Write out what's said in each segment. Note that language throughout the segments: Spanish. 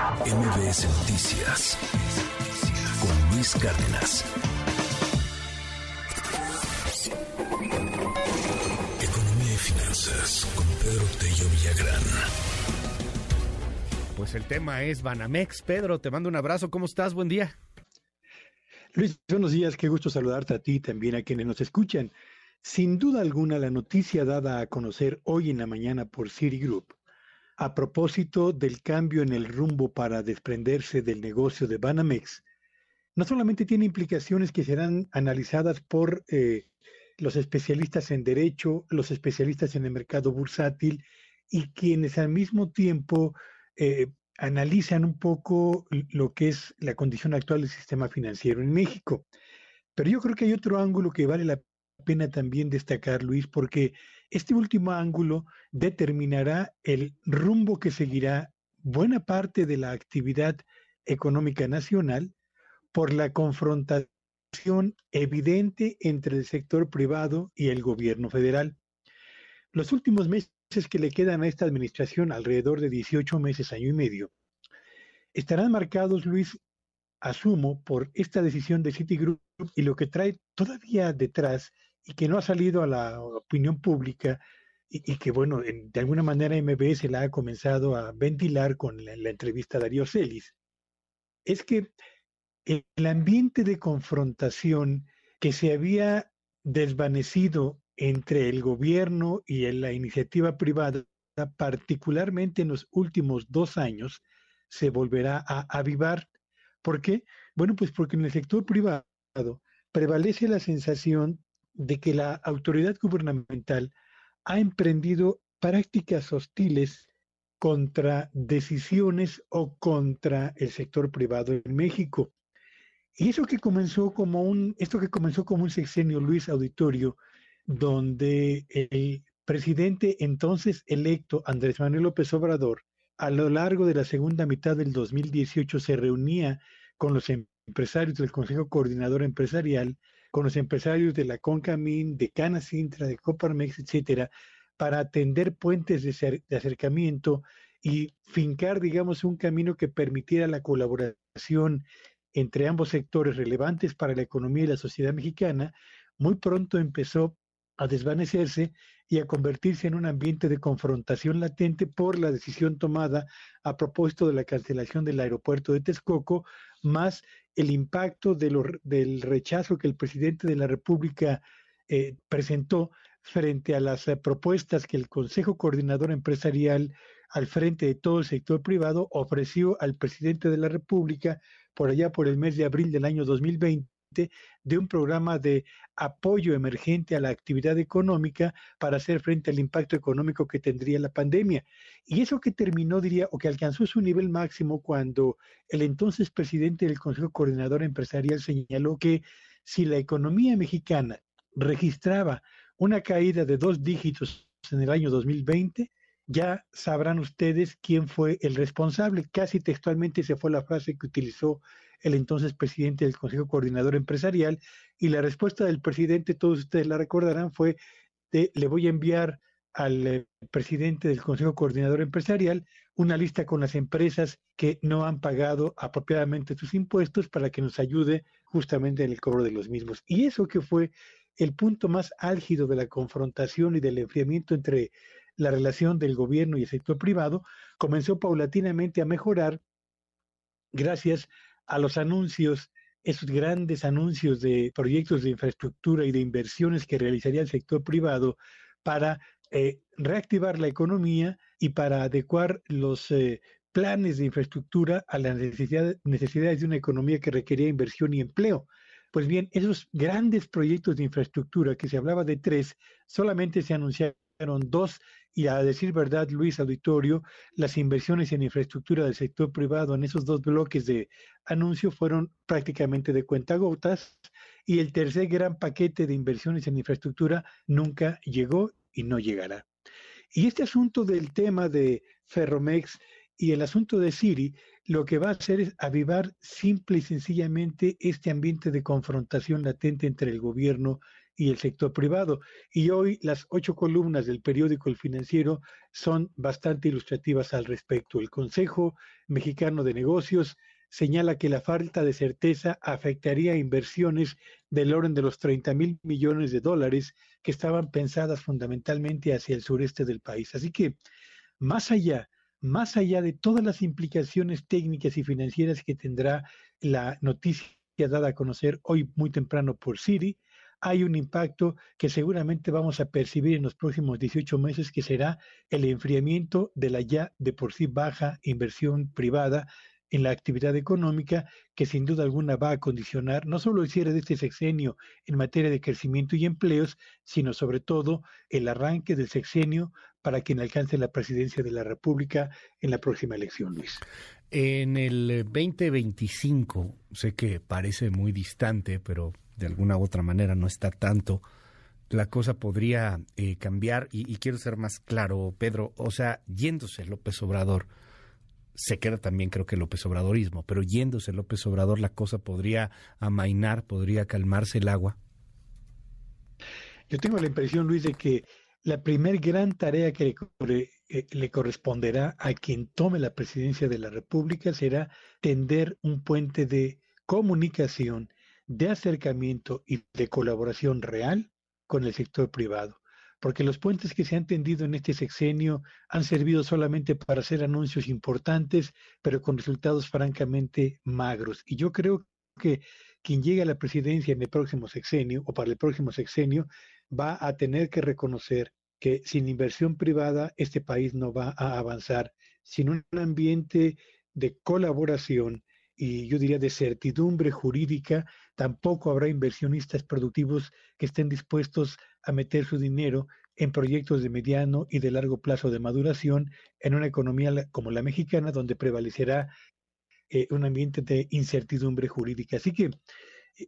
MBS Noticias con Luis Cárdenas. Economía y finanzas con Pedro Tello Villagrán. Pues el tema es Banamex. Pedro, te mando un abrazo. ¿Cómo estás? Buen día. Luis, buenos días. Qué gusto saludarte a ti y también a quienes nos escuchan. Sin duda alguna, la noticia dada a conocer hoy en la mañana por Citigroup a propósito del cambio en el rumbo para desprenderse del negocio de Banamex, no solamente tiene implicaciones que serán analizadas por eh, los especialistas en derecho, los especialistas en el mercado bursátil y quienes al mismo tiempo eh, analizan un poco lo que es la condición actual del sistema financiero en México. Pero yo creo que hay otro ángulo que vale la pena también destacar, Luis, porque este último ángulo determinará el rumbo que seguirá buena parte de la actividad económica nacional por la confrontación evidente entre el sector privado y el gobierno federal. Los últimos meses que le quedan a esta administración, alrededor de 18 meses, año y medio, estarán marcados, Luis, asumo, por esta decisión de Citigroup y lo que trae todavía detrás y que no ha salido a la opinión pública y, que, bueno, de alguna manera MBS la ha comenzado a ventilar con la, entrevista a Darío Celis, es que el ambiente de confrontación que se había desvanecido entre el gobierno y la iniciativa privada, particularmente en los últimos dos años, se volverá a avivar. ¿Por qué? Bueno, pues porque en el sector privado prevalece la sensación de que la autoridad gubernamental ha emprendido prácticas hostiles contra decisiones o contra el sector privado en México. Y eso que comenzó como un, esto que comenzó como un sexenio Luis Auditorio, donde el presidente entonces electo Andrés Manuel López Obrador, a lo largo de la segunda mitad del 2018 se reunía con los empresarios del Consejo Coordinador Empresarial con los empresarios de la Concamin, de Canacintra, de Coparmex, etcétera, para atender puentes de, de acercamiento y fincar, digamos, un camino que permitiera la colaboración entre ambos sectores relevantes para la economía y la sociedad mexicana, muy pronto empezó a desvanecerse y a convertirse en un ambiente de confrontación latente por la decisión tomada a propósito de la cancelación del aeropuerto de Texcoco, más el impacto del rechazo que el presidente de la República eh, presentó frente a las eh, propuestas que el Consejo Coordinador Empresarial al frente de todo el sector privado ofreció al presidente de la República por allá por el mes de abril del año 2020 de un programa de apoyo emergente a la actividad económica para hacer frente al impacto económico que tendría la pandemia. Y eso que terminó, diría, o que alcanzó su nivel máximo cuando el entonces presidente del Consejo Coordinador Empresarial señaló que si la economía mexicana registraba una caída de dos dígitos en el año 2020, ya sabrán ustedes quién fue el responsable. Casi textualmente se fue la frase que utilizó el entonces presidente del Consejo Coordinador Empresarial, y la respuesta del presidente, todos ustedes la recordarán, fue de, le voy a enviar al eh, presidente del Consejo Coordinador Empresarial una lista con las empresas que no han pagado apropiadamente sus impuestos para que nos ayude justamente en el cobro de los mismos. Y eso que fue el punto más álgido de la confrontación y del enfriamiento entre la relación del gobierno y el sector privado, comenzó paulatinamente a mejorar gracias a los anuncios, esos grandes anuncios de proyectos de infraestructura y de inversiones que realizaría el sector privado para eh, reactivar la economía y para adecuar los eh, planes de infraestructura a las necesidades de una economía que requería inversión y empleo. Pues bien, esos grandes proyectos de infraestructura, que se hablaba de tres, solamente se anunciaron dos y a decir verdad, Luis Auditorio, las inversiones en infraestructura del sector privado en esos dos bloques de anuncio fueron prácticamente de cuentagotas y el tercer gran paquete de inversiones en infraestructura nunca llegó y no llegará. Y este asunto del tema de Ferromex y el asunto de Siri, lo que va a hacer es avivar simple y sencillamente este ambiente de confrontación latente entre el gobierno y el sector privado. Y hoy las ocho columnas del periódico El Financiero son bastante ilustrativas al respecto. El Consejo Mexicano de Negocios señala que la falta de certeza afectaría inversiones del orden de los 30 mil millones de dólares que estaban pensadas fundamentalmente hacia el sureste del país. Así que, más allá, más allá de todas las implicaciones técnicas y financieras que tendrá la noticia dada a conocer hoy muy temprano por Citi, hay un impacto que seguramente vamos a percibir en los próximos 18 meses, que será el enfriamiento de la ya de por sí baja inversión privada en la actividad económica que sin duda alguna va a condicionar no solo el cierre de este sexenio en materia de crecimiento y empleos, sino sobre todo el arranque del sexenio para quien alcance la presidencia de la República en la próxima elección, Luis. En el 2025, sé que parece muy distante, pero de alguna u otra manera no está tanto, la cosa podría eh, cambiar y, y quiero ser más claro, Pedro, o sea, yéndose López Obrador, se queda también creo que López Obradorismo, pero yéndose López Obrador la cosa podría amainar, podría calmarse el agua. Yo tengo la impresión, Luis, de que la primer gran tarea que le, eh, le, corresponderá a quien tome la presidencia de la República será tender un puente de comunicación, de acercamiento y de colaboración real con el sector privado porque los puentes que se han tendido en este sexenio han servido solamente para hacer anuncios importantes, pero con resultados francamente magros. Y yo creo que quien llegue a la presidencia en el próximo sexenio o para el próximo sexenio va a tener que reconocer que sin inversión privada este país no va a avanzar, sin un ambiente de colaboración y yo diría de certidumbre jurídica, tampoco habrá inversionistas productivos que estén dispuestos a meter su dinero en proyectos de mediano y de largo plazo de maduración en una economía como la mexicana, donde prevalecerá eh, un ambiente de incertidumbre jurídica. Así que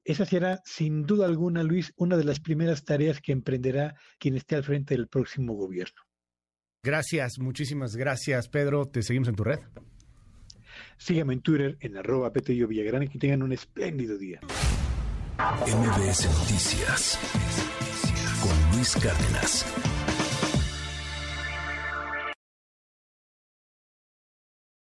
esa será, sin duda alguna, Luis, una de las primeras tareas que emprenderá quien esté al frente del próximo gobierno. Gracias, muchísimas gracias, Pedro. Te seguimos en tu red. Sígueme en Twitter en arroba Petello Villagrán y que tengan un espléndido día. MBS Noticias con Luis Cárdenas.